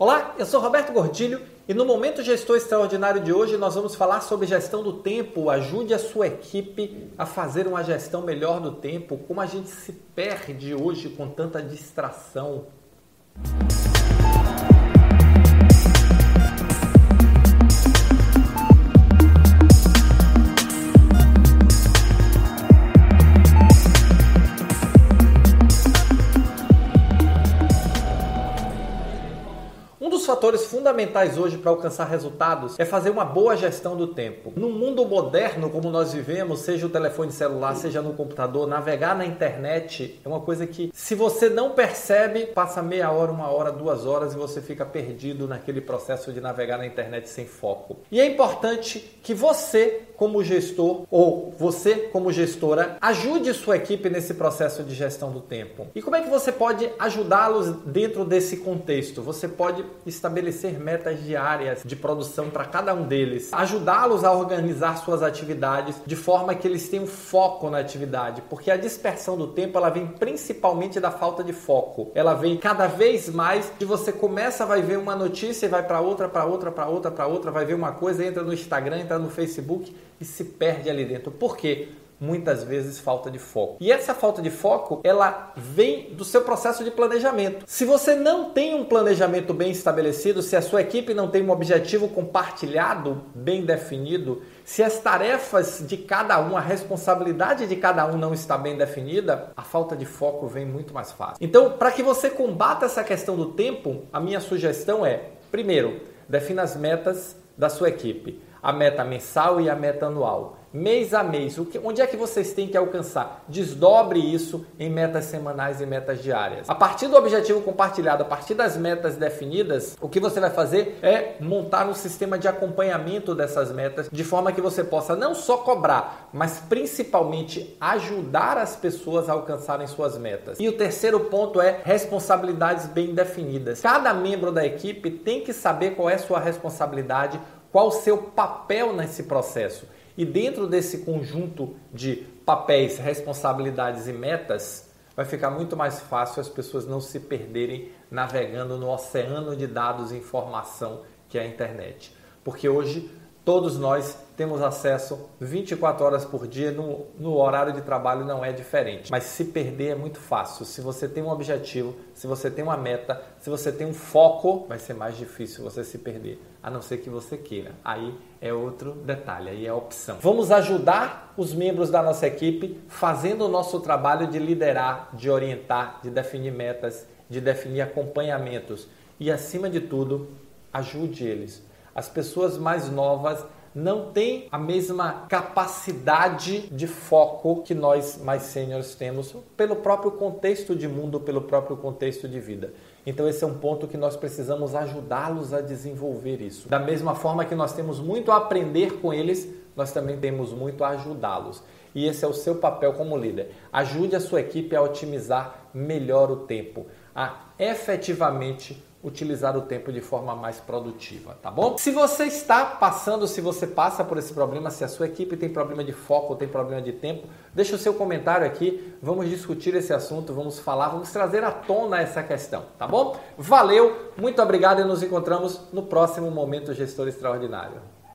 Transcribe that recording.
Olá, eu sou Roberto Gordilho e no Momento Gestor Extraordinário de hoje nós vamos falar sobre gestão do tempo. Ajude a sua equipe a fazer uma gestão melhor do tempo. Como a gente se perde hoje com tanta distração. Fatores fundamentais hoje para alcançar resultados é fazer uma boa gestão do tempo. No mundo moderno, como nós vivemos, seja o telefone celular, seja no computador, navegar na internet é uma coisa que, se você não percebe, passa meia hora, uma hora, duas horas e você fica perdido naquele processo de navegar na internet sem foco. E é importante que você, como gestor, ou você, como gestora, ajude sua equipe nesse processo de gestão do tempo. E como é que você pode ajudá-los dentro desse contexto? Você pode estabelecer metas diárias de produção para cada um deles, ajudá-los a organizar suas atividades de forma que eles tenham foco na atividade, porque a dispersão do tempo ela vem principalmente da falta de foco. Ela vem cada vez mais de você começa vai ver uma notícia e vai para outra, para outra, para outra, para outra, vai ver uma coisa, entra no Instagram, entra no Facebook e se perde ali dentro. Por quê? Muitas vezes falta de foco. E essa falta de foco, ela vem do seu processo de planejamento. Se você não tem um planejamento bem estabelecido, se a sua equipe não tem um objetivo compartilhado, bem definido, se as tarefas de cada um, a responsabilidade de cada um não está bem definida, a falta de foco vem muito mais fácil. Então, para que você combata essa questão do tempo, a minha sugestão é, primeiro, defina as metas da sua equipe, a meta mensal e a meta anual mês a mês. Que, onde é que vocês têm que alcançar? Desdobre isso em metas semanais e metas diárias. A partir do objetivo compartilhado, a partir das metas definidas, o que você vai fazer é montar um sistema de acompanhamento dessas metas, de forma que você possa não só cobrar, mas principalmente ajudar as pessoas a alcançarem suas metas. E o terceiro ponto é responsabilidades bem definidas. Cada membro da equipe tem que saber qual é sua responsabilidade, qual o seu papel nesse processo. E dentro desse conjunto de papéis, responsabilidades e metas, vai ficar muito mais fácil as pessoas não se perderem navegando no oceano de dados e informação que é a internet. Porque hoje todos nós temos acesso 24 horas por dia, no, no, horário de trabalho não é diferente. Mas se perder é muito fácil. Se você tem um objetivo, se você tem uma meta, se você tem um foco, vai ser mais difícil você se perder, a não ser que você queira. Aí é outro detalhe, aí é opção. Vamos ajudar os membros da nossa equipe fazendo o nosso trabalho de liderar, de orientar, de definir metas, de definir acompanhamentos e, acima de tudo, ajude eles. As pessoas mais novas não tem a mesma capacidade de foco que nós mais sêniores temos pelo próprio contexto de mundo, pelo próprio contexto de vida. Então esse é um ponto que nós precisamos ajudá-los a desenvolver isso. Da mesma forma que nós temos muito a aprender com eles, nós também temos muito a ajudá-los. E esse é o seu papel como líder. Ajude a sua equipe a otimizar melhor o tempo, a efetivamente utilizar o tempo de forma mais produtiva, tá bom? Se você está passando, se você passa por esse problema, se a sua equipe tem problema de foco, tem problema de tempo, deixa o seu comentário aqui, vamos discutir esse assunto, vamos falar, vamos trazer à tona essa questão, tá bom? Valeu, muito obrigado e nos encontramos no próximo Momento Gestor Extraordinário.